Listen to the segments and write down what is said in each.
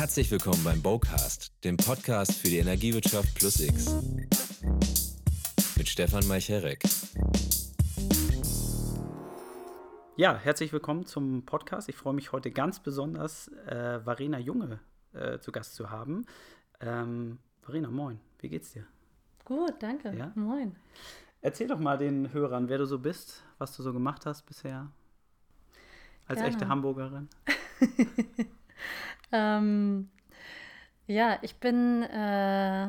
Herzlich willkommen beim Bowcast, dem Podcast für die Energiewirtschaft plus X. Mit Stefan Meicherek. Ja, herzlich willkommen zum Podcast. Ich freue mich heute ganz besonders, äh, Varena Junge äh, zu Gast zu haben. Ähm, Varena, moin. Wie geht's dir? Gut, danke. Ja? Moin. Erzähl doch mal den Hörern, wer du so bist, was du so gemacht hast bisher. Als Gerne. echte Hamburgerin. Ähm, ja, ich bin äh,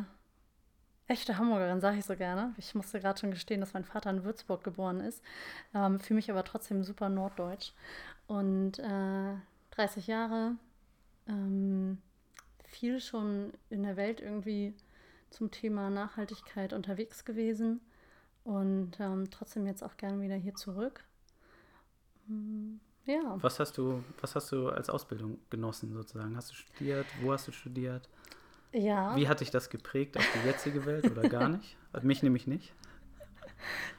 echte Hamburgerin, sage ich so gerne. Ich musste gerade schon gestehen, dass mein Vater in Würzburg geboren ist. Ähm, Fühle mich aber trotzdem super norddeutsch. Und äh, 30 Jahre, ähm, viel schon in der Welt irgendwie zum Thema Nachhaltigkeit unterwegs gewesen. Und ähm, trotzdem jetzt auch gerne wieder hier zurück. Mm, Ja. Was hast du, was hast du als Ausbildung genossen sozusagen? Hast du studiert? Wo hast du studiert? Ja. Wie hat dich das geprägt auf die jetzige Welt oder gar nicht? Hat mich nämlich nicht.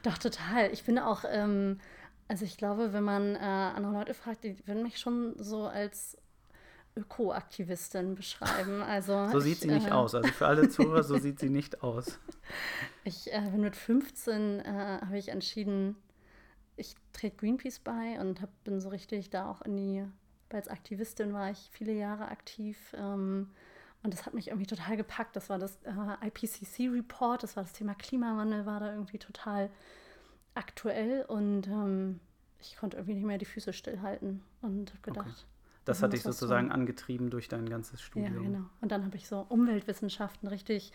Doch, total. Ich bin auch, ähm, also ich glaube, wenn man äh, andere Leute fragt, die würden mich schon so als Ökoaktivistin beschreiben. Also So sieht ich, sie nicht äh, aus. Also für alle Zuhörer, so sieht sie nicht aus. Ich äh, bin mit 15, äh, habe ich entschieden, ich trete Greenpeace bei und hab, bin so richtig da auch in die, als Aktivistin war ich viele Jahre aktiv. Ähm, und das hat mich irgendwie total gepackt. Das war das äh, IPCC-Report, das war das Thema Klimawandel, war da irgendwie total aktuell und ähm, ich konnte irgendwie nicht mehr die Füße stillhalten und habe gedacht, Das Da hat dich sozusagen tun. angetrieben durch dein ganzes ja, Studium. genau. Und dann habe ich so Umweltwissenschaften, richtig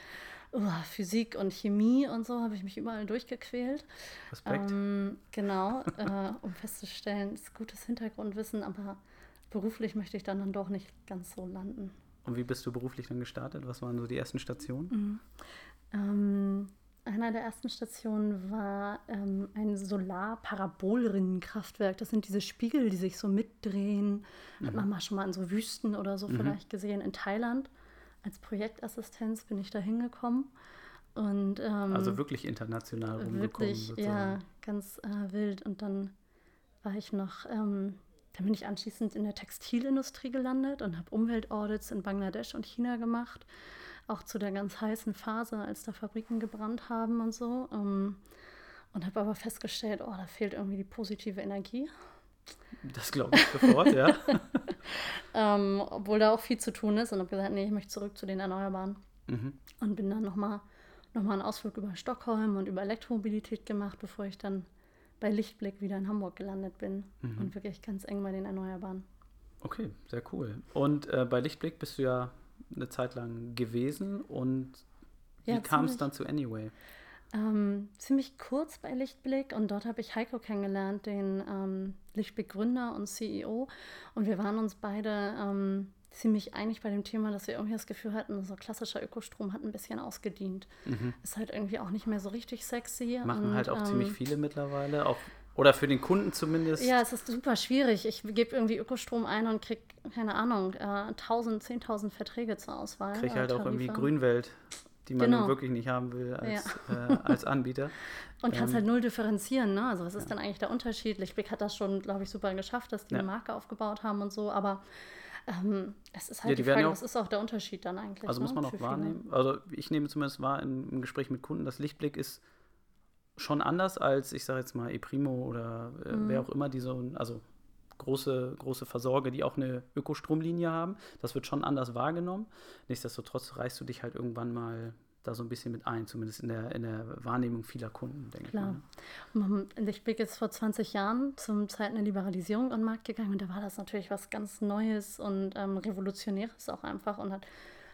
oh, Physik und Chemie und so, habe ich mich überall durchgequält. Respekt. Ähm, genau, äh, um festzustellen, es ist gutes Hintergrundwissen, aber beruflich möchte ich dann, dann doch nicht ganz so landen. Und wie bist du beruflich dann gestartet? Was waren so die ersten Stationen? Ähm, einer der ersten Stationen war ähm, ein Solar-Parabolrinnenkraftwerk. Das sind diese Spiegel, die sich so mitdrehen. Hat man mal schon mal in so Wüsten oder so vielleicht gesehen in Thailand. Als Projektassistenz bin ich da hingekommen. Und, ähm, Also wirklich international rumgekommen Wirklich, sozusagen. ja, ganz äh, wild. Und dann war ich noch, ähm, dann bin ich anschließend in der Textilindustrie gelandet und habe Umweltaudits in Bangladesch und China gemacht. Auch zu der ganz heißen Phase, als da Fabriken gebrannt haben und so. Ähm, und habe aber festgestellt, oh, da fehlt irgendwie die positive Energie. Das glaube ich sofort, ja. Ähm, obwohl da auch viel zu tun ist. Und habe gesagt, nee, ich möchte zurück zu den Erneuerbaren. Mhm. Und bin dann nochmal noch mal einen Ausflug über Stockholm und über Elektromobilität gemacht, bevor ich dann bei Lichtblick wieder in Hamburg gelandet bin. Mhm. Und wirklich ganz eng bei den Erneuerbaren. Okay, sehr cool. Und äh, bei Lichtblick bist du ja eine Zeit lang gewesen und wie Ja, kam es dann zu Anyway? Ähm, ziemlich kurz bei Lichtblick und dort habe ich Heiko kennengelernt, den ähm, Lichtblick-Gründer und CEO. Und wir waren uns beide ähm, ziemlich einig bei dem Thema, dass wir irgendwie das Gefühl hatten, so klassischer Ökostrom hat ein bisschen ausgedient. Ist halt irgendwie auch nicht mehr so richtig sexy. Mhm. Machen und, halt auch ähm, ziemlich viele mittlerweile, auch, oder für den Kunden zumindest. Ja, es ist super schwierig. Ich gebe irgendwie Ökostrom ein und kriege, keine Ahnung, äh, 1000, 10.000 Verträge zur Auswahl. Krieg äh, halt auch irgendwie. Grünwelt, die man Genau. nun wirklich nicht haben will als, äh, als Anbieter. Und kannst Ähm, halt null differenzieren, ne? Also was ist denn eigentlich der Unterschied? Lichtblick hat das schon, glaube ich, super geschafft, dass die Ja. eine Marke aufgebaut haben und so, aber ähm, es ist Ja, halt die die werden Frage, ja auch- was ist auch der Unterschied dann eigentlich? Also ne? muss man auch für viele? wahrnehmen. Also ich nehme zumindest wahr im, Gespräch mit Kunden, das Lichtblick ist schon anders als, ich sage jetzt mal, ePrimo oder äh, Mhm. wer auch immer, die so, also große, große Versorger, die auch eine Ökostromlinie haben. Das wird schon anders wahrgenommen. Nichtsdestotrotz reißt du dich halt irgendwann mal da so ein bisschen mit ein, zumindest in der, in der Wahrnehmung vieler Kunden, denke ich mal. Klar. ne? Man- Lichtblick ist vor 20 Jahren zum Zeiten der Liberalisierung an den Markt gegangen und da war das natürlich was ganz Neues und ähm, Revolutionäres auch einfach und hat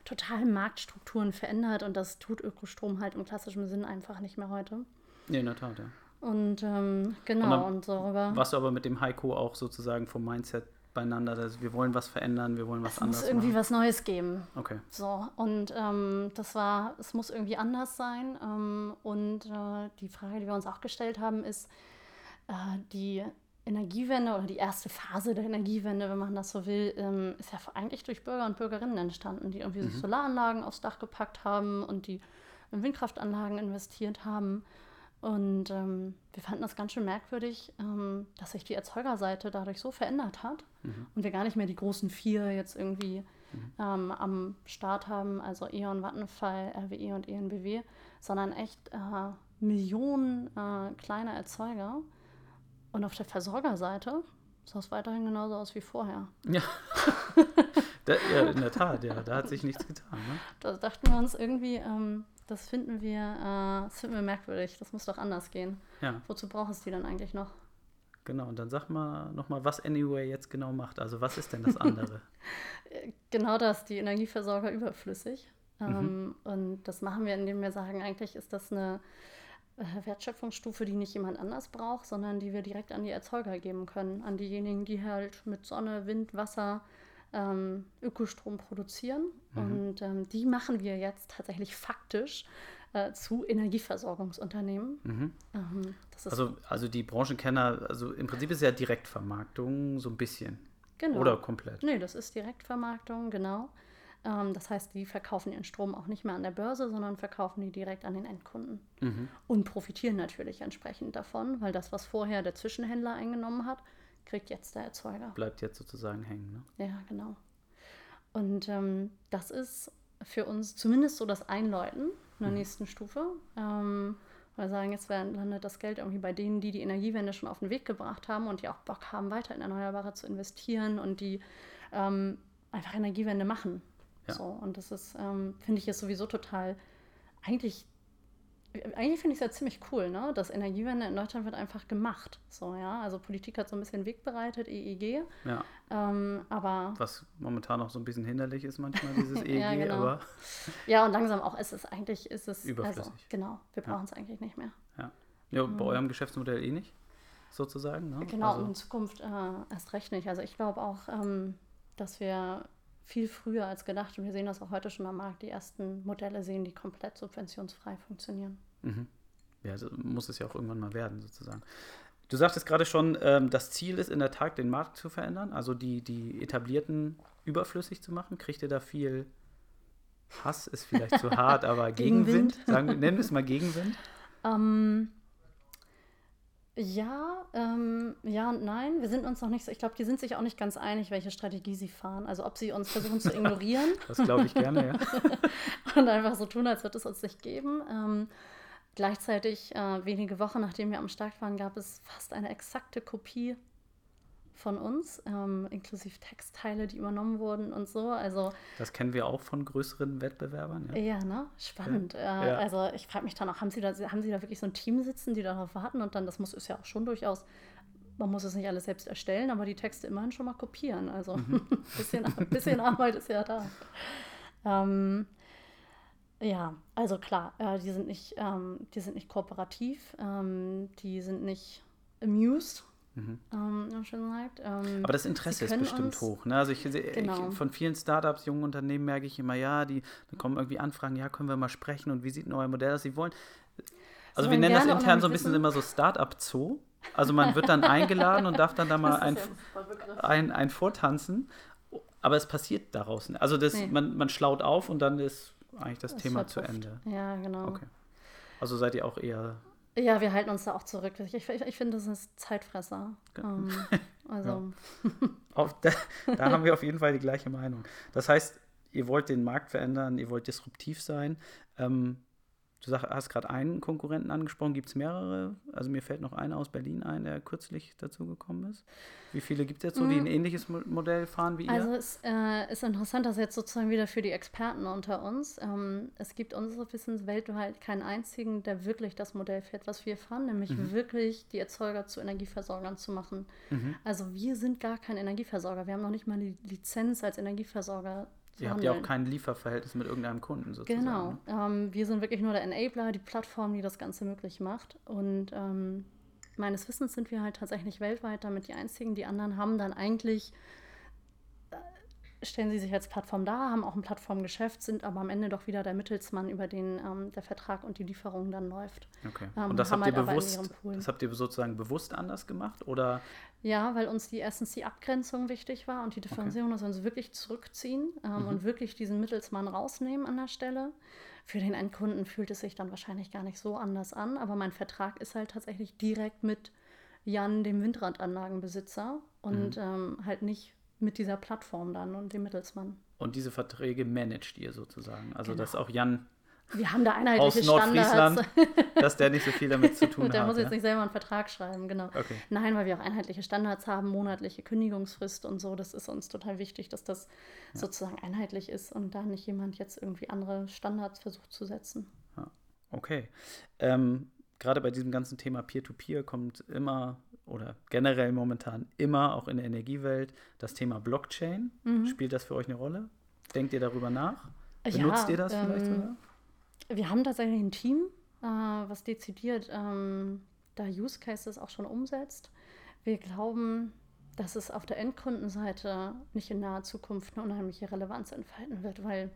total Marktstrukturen verändert und das tut Ökostrom halt im klassischen Sinn einfach nicht mehr heute. Ja, in der Tat, ja. Und ähm, genau, dann und, darüber. Warst du aber mit dem Heiko auch sozusagen vom Mindset beieinander, dass wir wollen was verändern, wir wollen was es muss anderes irgendwie machen? was Neues geben. Okay. So, und ähm, das war, es muss irgendwie anders sein. Ähm, und äh, die Frage, die wir uns auch gestellt haben, ist, äh, die Energiewende oder die erste Phase der Energiewende, wenn man das so will, ähm, ist ja eigentlich durch Bürger und Bürgerinnen entstanden, die irgendwie sich Solaranlagen aufs Dach gepackt haben und die in Windkraftanlagen investiert haben. Und ähm, wir fanden das ganz schön merkwürdig, ähm, dass sich die Erzeugerseite dadurch so verändert hat und wir gar nicht mehr die großen vier jetzt irgendwie mhm. ähm, am Start haben, also E.ON, Vattenfall, RWE und ENBW, sondern echt äh, Millionen äh, kleiner Erzeuger. Und auf der Versorgerseite sah es weiterhin genauso aus wie vorher. Ja. da, ja, in der Tat, ja, da hat sich nichts getan. Ne? Da dachten wir uns irgendwie, ähm, das finden wir, äh, das finden wir merkwürdig, das muss doch anders gehen. Ja. Wozu braucht es die dann eigentlich noch? Genau, und dann sag mal nochmal, was Anyway jetzt genau macht. Also was ist denn das andere? genau das, die Energieversorger überflüssig. Mhm. Ähm, und das machen wir, indem wir sagen, eigentlich ist das eine äh, Wertschöpfungsstufe, die nicht jemand anders braucht, sondern die wir direkt an die Erzeuger geben können, an diejenigen, die halt mit Sonne, Wind, Wasser ähm, Ökostrom produzieren. Mhm. Und ähm, die machen wir jetzt tatsächlich faktisch äh, zu Energieversorgungsunternehmen. Mhm. Ähm, also, also die Branchenkenner, also im Prinzip ist ja Direktvermarktung so ein bisschen. Genau. Oder komplett. Nee, das ist Direktvermarktung, genau. Ähm, das heißt, die verkaufen ihren Strom auch nicht mehr an der Börse, sondern verkaufen die direkt an den Endkunden. Mhm. Und profitieren natürlich entsprechend davon, weil das, was vorher der Zwischenhändler eingenommen hat, kriegt jetzt der Erzeuger. Bleibt jetzt sozusagen hängen, ne? Ja, genau. Und ähm, das ist für uns zumindest so das Einläuten in der mhm. nächsten Stufe. Ähm, weil sagen, jetzt landet das Geld irgendwie bei denen, die die Energiewende schon auf den Weg gebracht haben und die auch Bock haben, weiter in Erneuerbare zu investieren und die ähm, einfach Energiewende machen. Ja. So, und das ist, ähm, finde ich, jetzt sowieso total eigentlich eigentlich finde ich es ja ziemlich cool, ne? dass Energiewende in Deutschland wird einfach gemacht. So, ja? Also Politik hat so ein bisschen Weg bereitet, EEG. Ja. Ähm, aber Was momentan noch so ein bisschen hinderlich ist manchmal, dieses EEG, ja, genau. aber. Ja, und langsam auch ist es eigentlich, ist es. Also, Überflüssig. Also, genau, wir brauchen es ja. eigentlich nicht mehr. Ja. ja bei mhm. eurem Geschäftsmodell eh nicht, sozusagen. Ne? Genau, also. und in Zukunft äh, erst recht nicht. Also ich glaube auch, ähm, dass wir viel früher als gedacht. Und wir sehen das auch heute schon am Markt. Die ersten Modelle sehen, die komplett subventionsfrei funktionieren. Mhm. Ja, also muss es ja auch irgendwann mal werden, sozusagen. Du sagtest gerade schon, ähm, das Ziel ist in der Tat, den Markt zu verändern, also die, die etablierten überflüssig zu machen. Kriegt ihr da viel Hass, ist vielleicht zu hart, aber Gegenwind? Gegenwind? Sagen, nennen wir es mal Gegenwind. Ähm, ja, ähm, ja und nein. Wir sind uns noch nicht so, ich glaube, die sind sich auch nicht ganz einig, welche Strategie sie fahren. Also ob sie uns versuchen zu ignorieren. das glaube ich gerne, ja. und einfach so tun, als würde es uns nicht geben. Ähm, gleichzeitig, äh, wenige Wochen nachdem wir am Start waren, gab es fast eine exakte Kopie von uns, ähm, inklusive Textteile, die übernommen wurden und so. Also das kennen wir auch von größeren Wettbewerbern. Ja, ja ne? Spannend. Ja. Äh, ja. Also ich frage mich dann auch, haben Sie, da, haben Sie da wirklich so ein Team sitzen, die darauf warten und dann, das muss ist ja auch schon durchaus, man muss es nicht alles selbst erstellen, aber die Texte immerhin schon mal kopieren. Also mhm. ein bisschen, bisschen Arbeit ist ja da. Ähm, ja, also klar, äh, die sind nicht, ähm, die sind nicht kooperativ, ähm, die sind nicht amused, Mhm. Ähm, schon gesagt. Ähm, Aber das Interesse ist bestimmt hoch. Ne? Also ich, genau. ich, von vielen Startups, jungen Unternehmen merke ich immer, ja, die da kommen irgendwie Anfragen, ja, können wir mal sprechen und wie sieht denn euer Modell aus? Sie wollen. Also so wir nennen das intern so ein bisschen immer so Startup-Zoo. Also man wird dann eingeladen und darf dann da mal ein, ein, ein Vortanzen. Aber es passiert daraus. nicht. Also das, nee. man, man schlaut auf und dann ist eigentlich das, das Thema zu Ende. Ja, genau. Okay. Also seid ihr auch eher ja, wir halten uns da auch zurück. Ich, ich, ich finde, das ist Zeitfresser. Ähm, also. auf, da, da haben wir auf jeden Fall die gleiche Meinung. Das heißt, ihr wollt den Markt verändern, ihr wollt disruptiv sein. Ähm, Du sag, hast gerade einen Konkurrenten angesprochen. Gibt es mehrere? Also mir fällt noch einer aus Berlin ein, der kürzlich dazugekommen ist. Wie viele gibt es jetzt so, die ein mm. ähnliches Modell fahren wie ihr? Also es äh, ist interessant, dass jetzt sozusagen wieder für die Experten unter uns. Ähm, es gibt unseres Wissens weltweit keinen einzigen, der wirklich das Modell fährt, was wir fahren, nämlich mhm. wirklich die Erzeuger zu Energieversorgern zu machen. Mhm. Also wir sind gar kein Energieversorger. Wir haben noch nicht mal die Lizenz als Energieversorger Ihr habt ja auch kein Lieferverhältnis mit irgendeinem Kunden sozusagen. Genau. Ähm, wir sind wirklich nur der Enabler, die Plattform, die das Ganze möglich macht. Und ähm, meines Wissens sind wir halt tatsächlich weltweit damit die einzigen. Die anderen haben dann eigentlich stellen sie sich als Plattform dar, haben auch ein Plattformgeschäft, sind aber am Ende doch wieder der Mittelsmann, über den ähm, der Vertrag und die Lieferung dann läuft. Okay. Ähm, und das habt, halt ihr bewusst, das habt ihr sozusagen bewusst anders gemacht? Oder? Ja, weil uns die erstens die Abgrenzung wichtig war und die Differenzierung, okay. dass wir uns wirklich zurückziehen ähm, mhm. und wirklich diesen Mittelsmann rausnehmen an der Stelle. Für den Endkunden fühlt es sich dann wahrscheinlich gar nicht so anders an, aber mein Vertrag ist halt tatsächlich direkt mit Jan, dem Windradanlagenbesitzer und mhm. ähm, halt nicht mit dieser Plattform dann und dem Mittelsmann. Und diese Verträge managt ihr sozusagen. Also, dass auch Jan Wir haben da aus einheitliche Nordfriesland, Standards. dass der nicht so viel damit zu tun Der hat. muss jetzt ja? nicht selber einen Vertrag schreiben, genau. Okay. Nein, weil wir auch einheitliche Standards haben, monatliche Kündigungsfrist und so. Das ist uns total wichtig, dass das sozusagen einheitlich ist und da nicht jemand jetzt irgendwie andere Standards versucht zu setzen. Okay. Ähm, Gerade bei diesem ganzen Thema Peer-to-Peer kommt immer oder generell momentan immer auch in der Energiewelt das Thema Blockchain. Spielt das für euch eine Rolle? Denkt ihr darüber nach? Ja, Benutzt ihr das vielleicht ähm, sogar? Wir haben tatsächlich ein Team, äh, was dezidiert ähm, da Use Cases auch schon umsetzt. Wir glauben, dass es auf der Endkundenseite nicht in naher Zukunft eine unheimliche Relevanz entfalten wird, weil,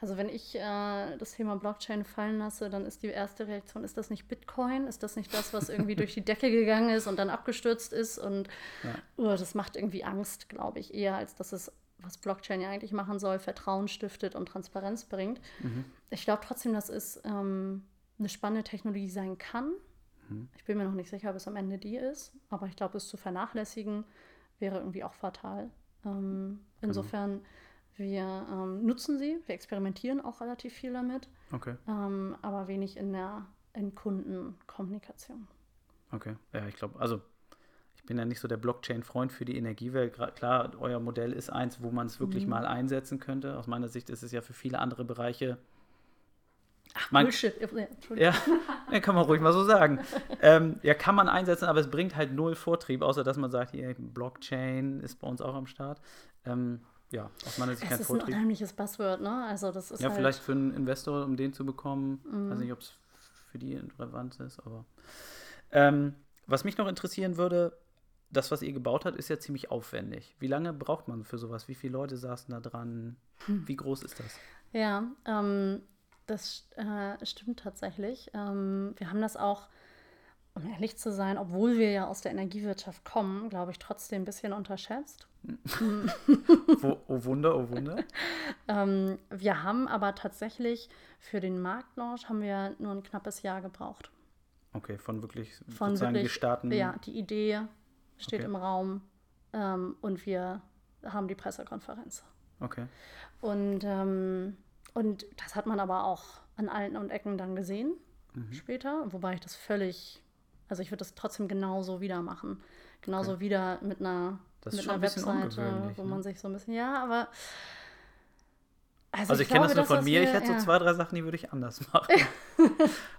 also wenn ich äh, das Thema Blockchain fallen lasse, dann ist die erste Reaktion, ist das nicht Bitcoin? Ist das nicht das, was irgendwie durch die Decke gegangen ist und dann abgestürzt ist? Und Ja. oh, das macht irgendwie Angst, glaube ich, eher als dass es, was Blockchain ja eigentlich machen soll, Vertrauen stiftet und Transparenz bringt. Ich glaube trotzdem, dass es ähm, eine spannende Technologie sein kann. Ich bin mir noch nicht sicher, ob es am Ende die ist, aber ich glaube, es zu vernachlässigen wäre irgendwie auch fatal. Ähm, insofern, wir ähm, nutzen sie, wir experimentieren auch relativ viel damit, Okay, ähm, aber wenig in der Endkundenkommunikation. okay. Ja, ich glaube, also ich bin ja nicht so der Blockchain-Freund für die Energiewelt. Klar, euer Modell ist eins, wo man es wirklich Mhm. mal einsetzen könnte. Aus meiner Sicht ist es ja für viele andere Bereiche Man- Bullshit. Ja, ja, kann man ruhig mal so sagen. ähm, ja, kann man einsetzen, aber es bringt halt null Vortrieb, außer dass man sagt, hier, Blockchain ist bei uns auch am Start. Ähm, ja, aus meiner Sicht Es kein ist ein Vortrieb. unheimliches Buzzword, ne? Also das ist Ja, halt, vielleicht für einen Investor, um den zu bekommen. Mhm. Weiß nicht, ob es für die relevant ist, aber. Ähm, was mich noch interessieren würde, das, was ihr gebaut habt, ist ja ziemlich aufwendig. Wie lange braucht man für sowas? Wie viele Leute saßen da dran? Hm. Wie groß ist das? Ja, ähm, das äh, stimmt tatsächlich. Ähm, wir haben das auch, um ehrlich zu sein, obwohl wir ja aus der Energiewirtschaft kommen, glaube ich, trotzdem ein bisschen unterschätzt. Oh Wunder, oh Wunder. Ähm, wir haben aber tatsächlich für den Marktlaunch haben wir nur ein knappes Jahr gebraucht. Okay, von wirklich Von sozusagen wirklich, gestarten. ja, die Idee steht Okay. im Raum ähm, und wir haben die Pressekonferenz. Okay. Und, ähm, und das hat man aber auch an allen und Ecken dann gesehen Mhm. später, wobei ich das völlig, also ich würde das trotzdem genauso wieder machen. Genauso wieder mit einer, Das mit einer Webseite, wo ne? man sich so ein bisschen, ja, aber. Also ich, kenne das nur von mir. wir- ich hätte ja. so zwei, drei Sachen, die würde ich anders machen.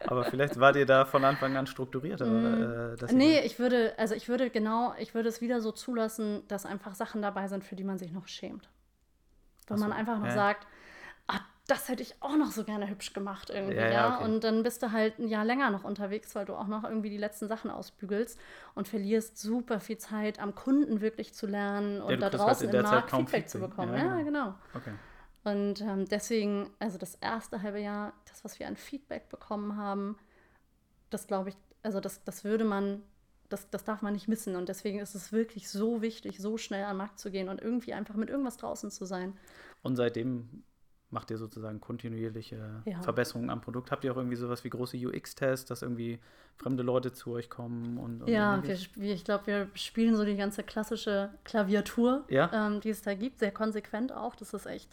Aber vielleicht wart ihr da von Anfang an strukturierter. äh, ihr- Mhm. Nee, ich würde, also ich würde genau, ich würde es wieder so zulassen, dass einfach Sachen dabei sind, für die man sich noch schämt. Wo so, man einfach noch ja. sagt, das hätte ich auch noch so gerne hübsch gemacht irgendwie, Ja, ja. ja, okay. Und dann bist du halt ein Jahr länger noch unterwegs, weil du auch noch irgendwie die letzten Sachen ausbügelst und verlierst super viel Zeit am Kunden wirklich zu lernen und du da halt draußen der im Markt kaum Feedback zu Feedback. bekommen. Ja, Ja, genau. genau. Okay. Und ähm, deswegen, also das erste halbe Jahr, das, was wir an Feedback bekommen haben, das glaube ich, also das, das würde man, das, das darf man nicht missen. Und deswegen ist es wirklich so wichtig, so schnell am Markt zu gehen und irgendwie einfach mit irgendwas draußen zu sein. Und seitdem macht ihr sozusagen kontinuierliche Ja. Verbesserungen am Produkt. Habt ihr auch irgendwie sowas wie große UX-Tests, dass irgendwie fremde Leute zu euch kommen? Und, und Ja, wir, ich glaube, wir spielen so die ganze klassische Klaviatur, Ja. ähm, die es da gibt, sehr konsequent auch. Das ist echt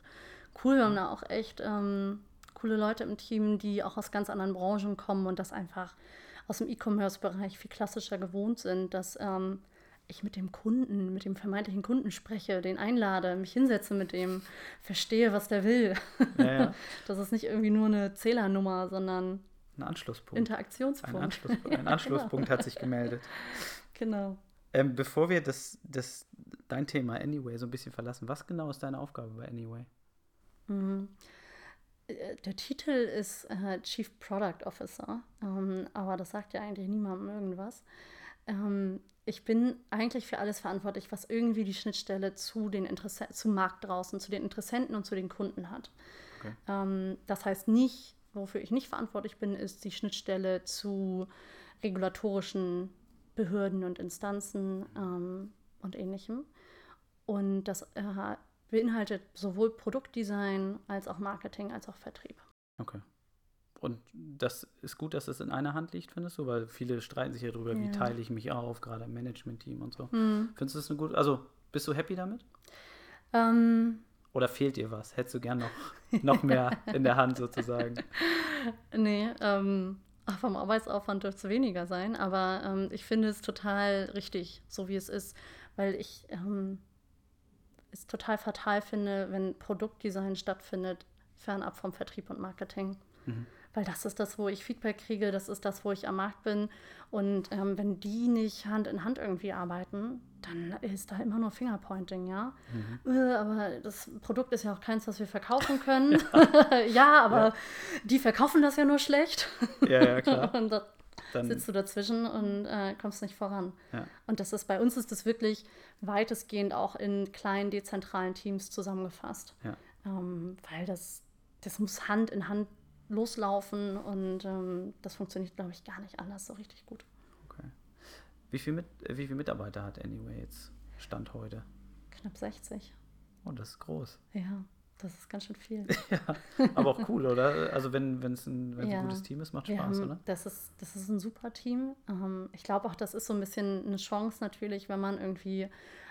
cool. Wir haben da auch echt ähm, coole Leute im Team, die auch aus ganz anderen Branchen kommen und das einfach aus dem E-Commerce-Bereich viel klassischer gewohnt sind, dass ähm, ich mit dem Kunden, mit dem vermeintlichen Kunden spreche, den einlade, mich hinsetze mit dem, verstehe, was der will. Ja, ja. Das ist nicht irgendwie nur eine Zählernummer, sondern Ein Anschlusspunkt. Ein, Interaktionspunkt. Anschluss, ein Ja, Anschlusspunkt hat sich gemeldet. Genau. Ähm, bevor wir das, das, dein Thema Anyway so ein bisschen verlassen, was genau ist deine Aufgabe bei Anyway? Mhm. Äh, Der Titel ist äh, Chief Product Officer, ähm, aber das sagt ja eigentlich niemandem irgendwas. Ähm, ich bin eigentlich für alles verantwortlich, was irgendwie die Schnittstelle zu den Interesse zum Markt draußen, zu den Interessenten und zu den Kunden hat. Okay. Ähm, das heißt nicht, wofür ich nicht verantwortlich bin, ist die Schnittstelle zu regulatorischen Behörden und Instanzen ähm, und ähnlichem. Und das äh, beinhaltet sowohl Produktdesign als auch Marketing als auch Vertrieb. Okay. Und das ist gut, dass es in einer Hand liegt, findest du? Weil viele streiten sich ja darüber, wie Ja. teile ich mich auf, gerade im Management-Team und so. Hm. Findest du das eine gute, also Bist du happy damit? Ähm, Oder fehlt dir was? Hättest du gern noch, noch mehr in der Hand sozusagen? nee, ähm, vom Arbeitsaufwand dürfte es weniger sein, aber ähm, ich finde es total richtig, so wie es ist, weil ich ähm, es total fatal finde, wenn Produktdesign stattfindet, fernab vom Vertrieb und Marketing. Mhm. Weil das ist das, wo ich Feedback kriege, das ist das, wo ich am Markt bin. Und ähm, wenn die nicht Hand in Hand irgendwie arbeiten, dann ist da immer nur Fingerpointing, ja. Mhm. Äh, aber das Produkt ist ja auch keins, was wir verkaufen können. ja, aber Ja. die verkaufen das ja nur schlecht. Ja, ja, klar. und da Dann, sitzt du dazwischen und äh, kommst nicht voran. ja. Und das ist bei uns ist das wirklich weitestgehend auch in kleinen dezentralen Teams zusammengefasst. Ja. Ähm, weil das, das muss Hand in Hand loslaufen und ähm, das funktioniert, glaube ich, gar nicht anders so richtig gut. Okay. Wie viel, mit, äh, wie viel Mitarbeiter hat Anyway jetzt Stand heute? Knapp 60. Oh, das ist groß. Ja, das ist ganz schön viel. ja, aber auch cool, oder? Also wenn es ein, wenn's Ja. ein gutes Team ist, macht Spaß, haben, oder? das, ist, das ist ein super Team. Ähm, ich glaube auch, das ist so ein bisschen eine Chance natürlich, wenn man irgendwie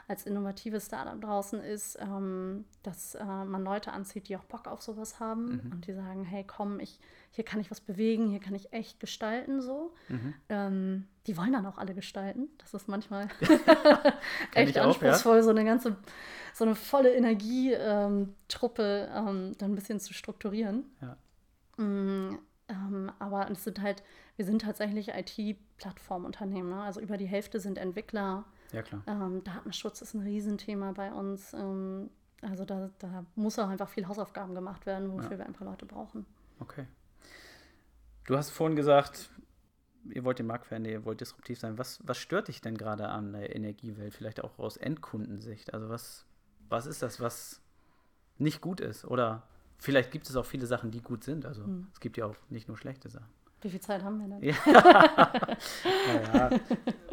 als innovatives Startup draußen ist, ähm, dass äh, man Leute anzieht, die auch Bock auf sowas haben Mhm. und die sagen, hey komm, ich, hier kann ich was bewegen, hier kann ich echt gestalten so. Mhm. Ähm, die wollen dann auch alle gestalten. Das ist manchmal echt auch, ja. anspruchsvoll, so eine ganze, so eine volle Energietruppe ähm, dann ein bisschen zu strukturieren. Ja. Mm, ähm, aber es sind halt, wir sind tatsächlich IT-Plattformunternehmen. Ne? Also über die Hälfte sind Entwickler. Ja, klar. Ähm, Datenschutz ist ein Riesenthema bei uns. Ähm, also da, da muss auch einfach viel Hausaufgaben gemacht werden, wofür Ja. wir ein paar Leute brauchen. Okay. Du hast vorhin gesagt, ihr wollt den Markt verändern, ihr wollt disruptiv sein. Was, was stört dich denn gerade an der Energiewelt? Vielleicht auch aus Endkundensicht. Also was, was ist das, was nicht gut ist? Oder vielleicht gibt es auch viele Sachen, die gut sind. Also Hm. es gibt ja auch nicht nur schlechte Sachen. Wie viel Zeit haben wir denn? Ja. naja.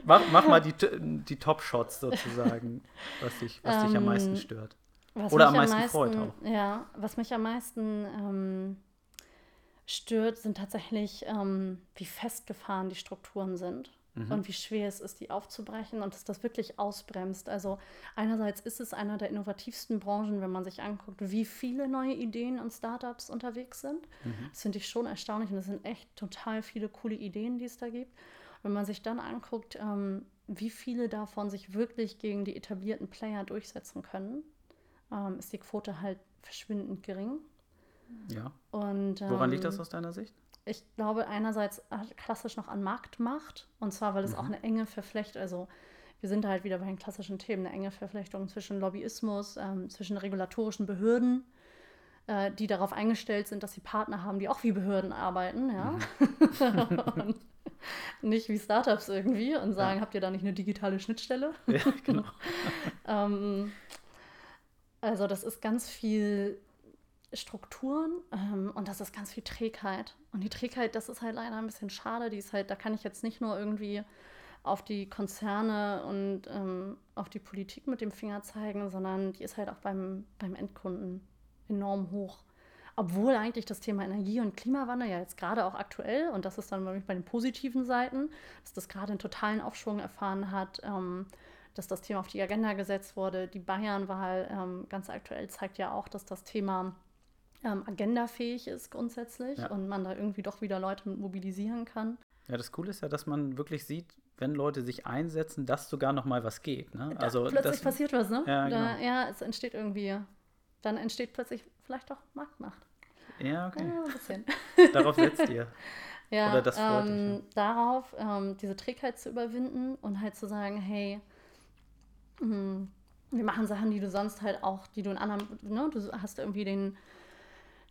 mach, mach mal die, die Top-Shots sozusagen, was dich, was dich am meisten Ähm, stört. Oder mich am meisten freut auch. Ja, was mich am meisten ähm, stört, sind tatsächlich, ähm, wie festgefahren die Strukturen sind Mhm. und wie schwer es ist, die aufzubrechen und dass das wirklich ausbremst. Also einerseits ist es einer der innovativsten Branchen, wenn man sich anguckt, wie viele neue Ideen und Startups unterwegs sind. Mhm. Das finde ich schon erstaunlich und es sind echt total viele coole Ideen, die es da gibt. Wenn man sich dann anguckt, ähm, wie viele davon sich wirklich gegen die etablierten Player durchsetzen können, ähm, ist die Quote halt verschwindend gering. Ja. Und, Woran liegt ähm, das aus deiner Sicht? Ich glaube einerseits äh, klassisch noch an Marktmacht und zwar, weil es Mhm. auch eine enge Verflechtung, also wir sind da halt wieder bei den klassischen Themen, eine enge Verflechtung zwischen Lobbyismus, ähm, zwischen regulatorischen Behörden, äh, die darauf eingestellt sind, dass sie Partner haben, die auch wie Behörden arbeiten, ja. und nicht wie Startups irgendwie und sagen, habt ihr da nicht eine digitale Schnittstelle? Ja, genau. Ähm, also das ist ganz viel Strukturen ähm, und das ist ganz viel Trägheit. Und die Trägheit, das ist halt leider ein bisschen schade. Die ist halt, da kann ich jetzt nicht nur irgendwie auf die Konzerne und ähm, auf die Politik mit dem Finger zeigen, sondern die ist halt auch beim, beim Endkunden enorm hoch. Obwohl eigentlich das Thema Energie und Klimawandel ja jetzt gerade auch aktuell, und das ist dann bei den positiven Seiten, dass das gerade einen totalen Aufschwung erfahren hat, ähm, dass das Thema auf die Agenda gesetzt wurde. Die Bayernwahl ähm, ganz aktuell zeigt ja auch, dass das Thema ähm, agendafähig ist grundsätzlich Ja. und man da irgendwie doch wieder Leute mobilisieren kann. Ja, das Coole ist ja, dass man wirklich sieht, wenn Leute sich einsetzen, dass sogar noch mal was geht. Ne? Da Also plötzlich das, passiert was, ne? Ja, da, genau. ja, es entsteht irgendwie, dann entsteht plötzlich vielleicht auch Marktmacht. Ja, okay. Ja, ein bisschen. Darauf setzt ihr. Ja, Oder das freut dich, ähm, darauf ähm, diese Trägheit zu überwinden und halt zu sagen, hey, mh, wir machen Sachen, die du sonst halt auch, die du in anderen, ne, du hast irgendwie den,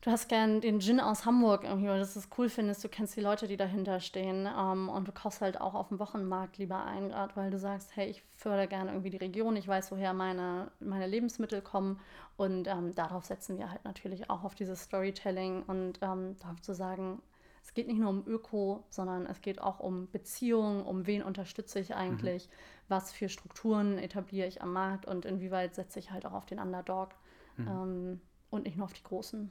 du hast gern den Gin aus Hamburg irgendwie, weil du das cool findest, du kennst die Leute, die dahinter stehen ähm, und du kaufst halt auch auf dem Wochenmarkt lieber ein, gerade weil du sagst, hey, ich fördere gerne irgendwie die Region, ich weiß, woher meine, meine Lebensmittel kommen. Und ähm, darauf setzen wir halt natürlich auch auf dieses Storytelling und ähm, darauf zu sagen, es geht nicht nur um Öko, sondern es geht auch um Beziehungen, um wen unterstütze ich eigentlich, was für Strukturen etabliere ich am Markt und inwieweit setze ich halt auch auf den Underdog ähm, und nicht nur auf die Großen.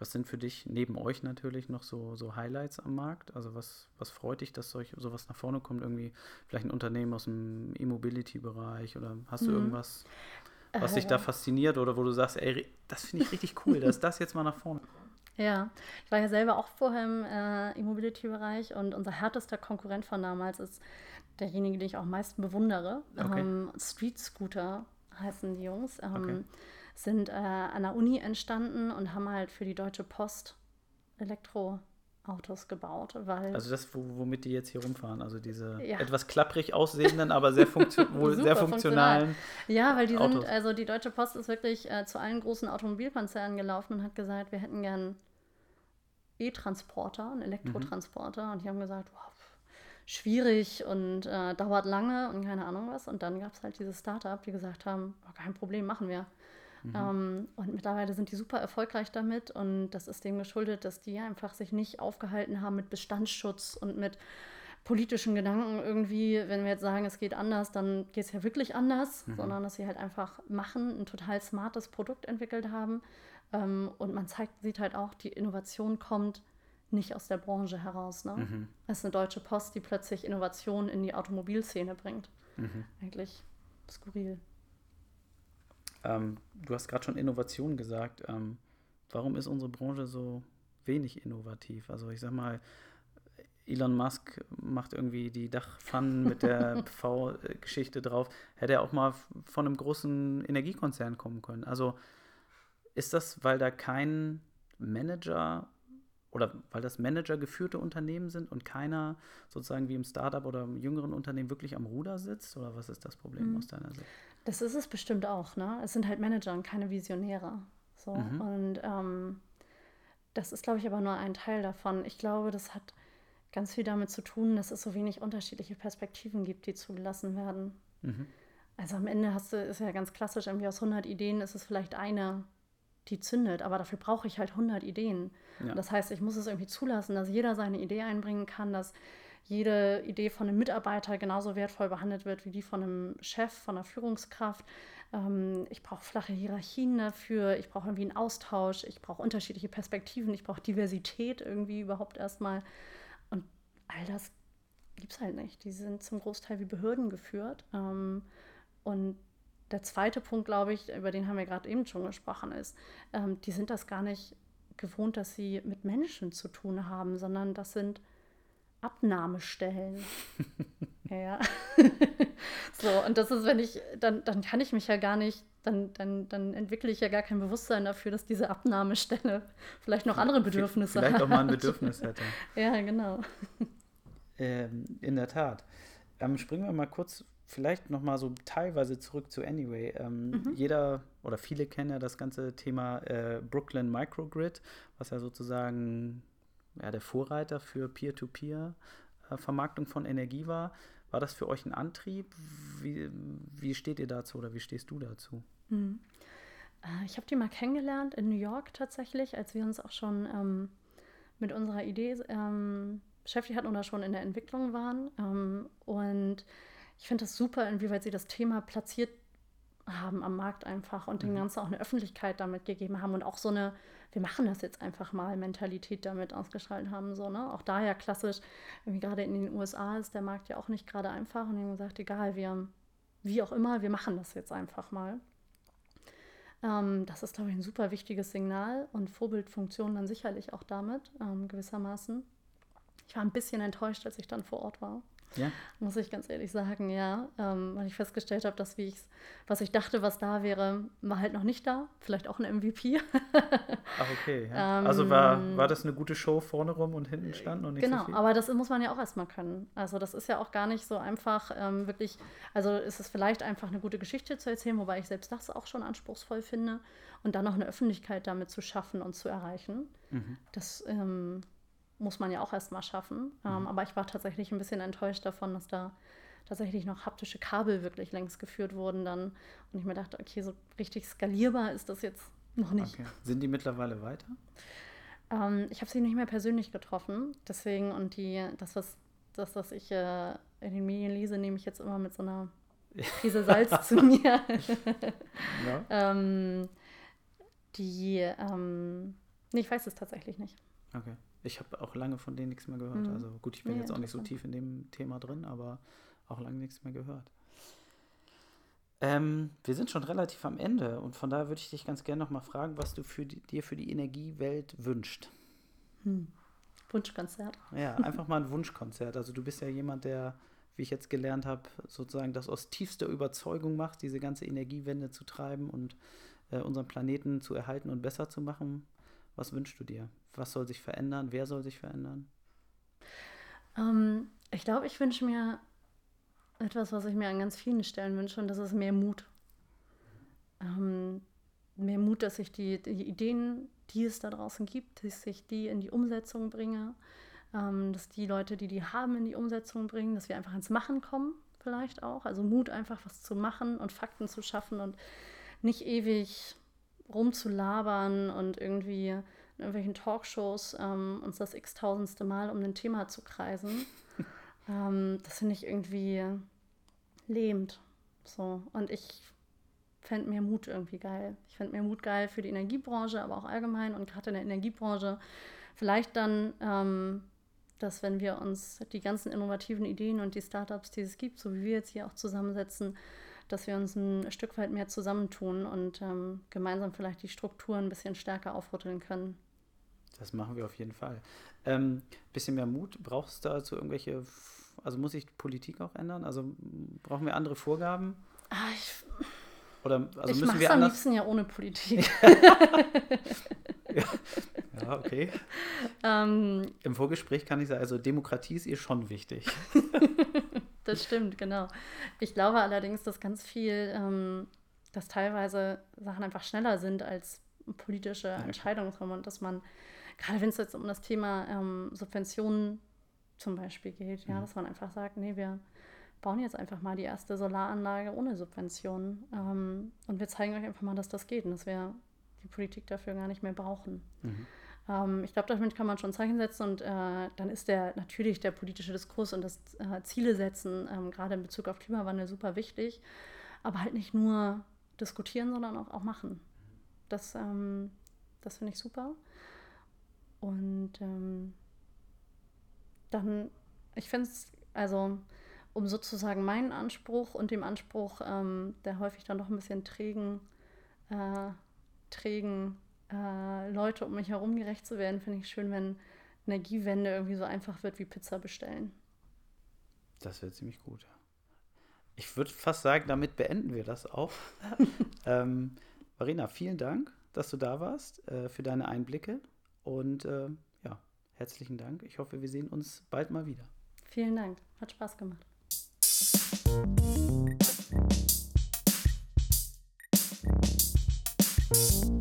Was sind für dich neben euch natürlich noch so, so Highlights am Markt? Also was, was freut dich, dass solch, sowas nach vorne kommt? Irgendwie vielleicht ein Unternehmen aus dem E-Mobility-Bereich oder hast du Mhm. irgendwas, was dich da Äh. fasziniert oder wo du sagst, ey, das finde ich richtig cool, dass das jetzt mal nach vorne kommt? Ja, ich war ja selber auch vorher im äh, E-Mobility-Bereich und unser härtester Konkurrent von damals ist derjenige, den ich auch am meisten bewundere. Okay. Ähm, Street Scooter heißen die Jungs. Ähm, Okay. Sind äh, an der Uni entstanden und haben halt für die Deutsche Post Elektroautos gebaut, weil Also das, wo, womit die jetzt hier rumfahren, also diese Ja. etwas klapprig aussehenden, aber sehr, funktio wohl sehr funktionalen. Ja, weil die Autos. sind, also die Deutsche Post ist wirklich äh, zu allen großen Automobilkonzernen gelaufen und hat gesagt, wir hätten gern E-Transporter, einen Elektrotransporter. Und die haben gesagt, wow, schwierig und äh, dauert lange und keine Ahnung was. Und dann gab es halt dieses Startup, die gesagt haben, oh, kein Problem, machen wir. Ähm, und mittlerweile sind die super erfolgreich damit und das ist dem geschuldet, dass die einfach sich nicht aufgehalten haben mit Bestandsschutz und mit politischen Gedanken irgendwie, wenn wir jetzt sagen, es geht anders, dann geht es ja wirklich anders, sondern dass sie halt einfach machen, ein total smartes Produkt entwickelt haben. Ähm, und man zeigt, sieht halt auch, die Innovation kommt nicht aus der Branche heraus. Ne? Mhm. Das ist eine deutsche Post, die plötzlich Innovation in die Automobilszene bringt. Mhm. Eigentlich skurril. Ähm, du hast gerade schon Innovation gesagt. Ähm, warum ist unsere Branche so wenig innovativ? Also ich sag mal, Elon Musk macht irgendwie die Dachpfannen mit der PV-Geschichte drauf. Hätte er auch mal von einem großen Energiekonzern kommen können. Also ist das, weil da kein Manager oder weil das Manager geführte Unternehmen sind und keiner sozusagen wie im Startup oder im jüngeren Unternehmen wirklich am Ruder sitzt? Oder was ist das Problem Mhm. aus deiner Sicht? Das ist es bestimmt auch, ne? Es sind halt Manager und keine Visionäre. So. Mhm. Und ähm, das ist, glaube ich, aber nur ein Teil davon. Ich glaube, das hat ganz viel damit zu tun, dass es so wenig unterschiedliche Perspektiven gibt, die zugelassen werden. Mhm. Also am Ende hast du, ist ja ganz klassisch, irgendwie aus 100 Ideen ist es vielleicht eine, die zündet, aber dafür brauche ich halt 100 Ideen. Ja. Und das heißt, ich muss es irgendwie zulassen, dass jeder seine Idee einbringen kann, dass jede Idee von einem Mitarbeiter genauso wertvoll behandelt wird wie die von einem Chef, von einer Führungskraft. Ähm, ich brauche flache Hierarchien dafür, ich brauche irgendwie einen Austausch, ich brauche unterschiedliche Perspektiven, ich brauche Diversität irgendwie überhaupt erstmal. Und all das gibt es halt nicht. Die sind zum Großteil wie Behörden geführt. Ähm, und der zweite Punkt, glaube ich, über den haben wir gerade eben schon gesprochen, ist, ähm, die sind das gar nicht gewohnt, dass sie mit Menschen zu tun haben, sondern das sind Abnahmestellen. ja. so, und das ist, wenn ich, dann, dann kann ich mich ja gar nicht, dann, dann, dann entwickle ich ja gar kein Bewusstsein dafür, dass diese Abnahmestelle vielleicht noch andere Bedürfnisse Vielleicht hat. auch mal ein Bedürfnis hätte. Ja, genau. Ähm, in der Tat. Ähm, springen wir mal kurz vielleicht noch mal so teilweise zurück zu Anyway. Ähm, Mhm. Jeder oder viele kennen ja das ganze Thema äh, Brooklyn Microgrid, was ja sozusagen ja, der Vorreiter für Peer-to-Peer-Vermarktung von Energie war. War das für euch ein Antrieb? Wie, wie steht ihr dazu oder wie stehst du dazu? Mhm. Äh, Ich habe die mal kennengelernt in New York tatsächlich, als wir uns auch schon ähm, mit unserer Idee ähm, beschäftigt hatten oder schon in der Entwicklung waren. Ähm, und ich finde das super, inwieweit sie das Thema platziert haben am Markt einfach und dem Mhm. Ganzen auch eine Öffentlichkeit damit gegeben haben und auch so eine, wir machen das jetzt einfach mal, Mentalität damit ausgestrahlt haben. So, ne? Auch daher klassisch, irgendwie gerade in den USA ist der Markt ja auch nicht gerade einfach und die haben gesagt, egal, wir, wie auch immer, wir machen das jetzt einfach mal. Ähm, das ist, glaube ich, ein super wichtiges Signal und Vorbildfunktion dann sicherlich auch damit, ähm, gewissermaßen. Ich war ein bisschen enttäuscht, als ich dann vor Ort war, Ja, muss ich ganz ehrlich sagen, ja, ähm, weil ich festgestellt habe, dass wie ich's, was ich dachte, was da wäre, war halt noch nicht da. Vielleicht auch ein MVP. ach okay. Ja. also war, Ähm, war das eine gute Show vorne rum und hinten stand und nicht Genau, so viel? aber das muss man ja auch erstmal können. Also das ist ja auch gar nicht so einfach, ähm, wirklich, also ist es vielleicht einfach eine gute Geschichte zu erzählen, wobei ich selbst das auch schon anspruchsvoll finde. Und dann noch eine Öffentlichkeit damit zu schaffen und zu erreichen. Mhm. Das ähm, muss man ja auch erstmal schaffen. Ähm, aber ich war tatsächlich ein bisschen enttäuscht davon, dass da tatsächlich noch haptische Kabel wirklich längs geführt wurden dann. Und ich mir dachte, okay, so richtig skalierbar ist das jetzt noch nicht. Okay. Sind die mittlerweile weiter? Ähm, ich habe sie nicht mehr persönlich getroffen, deswegen und die, das, was, das, was ich äh, in den Medien lese, nehme ich jetzt immer mit so einer Prise Salz zu mir. Ja. ähm, die, ähm, Nee, ich weiß es tatsächlich nicht. Okay. Ich habe auch lange von denen nichts mehr gehört. Mhm. Also gut, ich bin Nee, jetzt auch nicht so tief in dem Thema drin, aber auch lange nichts mehr gehört. Ähm, wir sind schon relativ am Ende und von daher würde ich dich ganz gerne noch mal fragen, was du für die, dir für die Energiewelt wünscht. Wunschkonzert. Ja, einfach mal ein Wunschkonzert. Also du bist ja jemand, der, wie ich jetzt gelernt habe, sozusagen das aus tiefster Überzeugung macht, diese ganze Energiewende zu treiben und äh, unseren Planeten zu erhalten und besser zu machen. Was wünschst du dir? Was soll sich verändern? Wer soll sich verändern? Ähm, ich glaube, ich wünsche mir etwas, was ich mir an ganz vielen Stellen wünsche, und das ist mehr Mut. Ähm, mehr Mut, dass ich die, die Ideen, die es da draußen gibt, dass ich die in die Umsetzung bringe, ähm, dass die Leute, die die haben, in die Umsetzung bringen, dass wir einfach ins Machen kommen, vielleicht auch. Also Mut, einfach was zu machen und Fakten zu schaffen und nicht ewig rumzulabern und irgendwie in irgendwelchen Talkshows ähm, uns das x-tausendste Mal um ein Thema zu kreisen. ähm, das finde ich irgendwie lähmend. So. Und ich fände mehr Mut irgendwie geil. Ich fände mehr Mut geil für die Energiebranche, aber auch allgemein und gerade in der Energiebranche. Vielleicht dann, ähm, dass wenn wir uns die ganzen innovativen Ideen und die Startups, die es gibt, so wie wir jetzt hier auch zusammensetzen, dass wir uns ein Stück weit mehr zusammentun und ähm, gemeinsam vielleicht die Strukturen ein bisschen stärker aufrütteln können. Das machen wir auf jeden Fall. Ähm, bisschen mehr Mut. Brauchst du dazu irgendwelche, also muss sich Politik auch ändern? Also brauchen wir andere Vorgaben? Ah, ich Oder also ich müssen wir am liebsten ja ohne Politik. Ja, okay. ähm, Im Vorgespräch kann ich sagen, also Demokratie ist ihr schon wichtig. Das stimmt, genau. Ich glaube allerdings, dass ganz viel, ähm, dass teilweise Sachen einfach schneller sind als politische Entscheidungen und dass man, gerade wenn es jetzt um das Thema ähm, Subventionen zum Beispiel geht, ja, Mhm. dass man einfach sagt, nee, wir bauen jetzt einfach mal die erste Solaranlage ohne Subventionen ähm, und wir zeigen euch einfach mal, dass das geht und dass wir die Politik dafür gar nicht mehr brauchen. Mhm. Ähm, ich glaube, damit kann man schon Zeichen setzen und äh, dann ist der natürlich der politische Diskurs und das äh, Ziele setzen, ähm, gerade in Bezug auf Klimawandel, super wichtig. Aber halt nicht nur diskutieren, sondern auch, auch machen. Das, ähm, das finde ich super. Und ähm, dann, ich finde es, also um sozusagen meinen Anspruch und dem Anspruch ähm, der häufig dann doch ein bisschen trägen, äh, trägen äh, Leute um mich herum gerecht zu werden, finde ich schön, wenn Energiewende irgendwie so einfach wird wie Pizza bestellen. Das wäre ziemlich gut. Ich würde fast sagen, damit beenden wir das auch. ähm, Marina, vielen Dank, dass du da warst, äh, für deine Einblicke. Und äh, ja, herzlichen Dank. Ich hoffe, wir sehen uns bald mal wieder. Vielen Dank, hat Spaß gemacht. Thank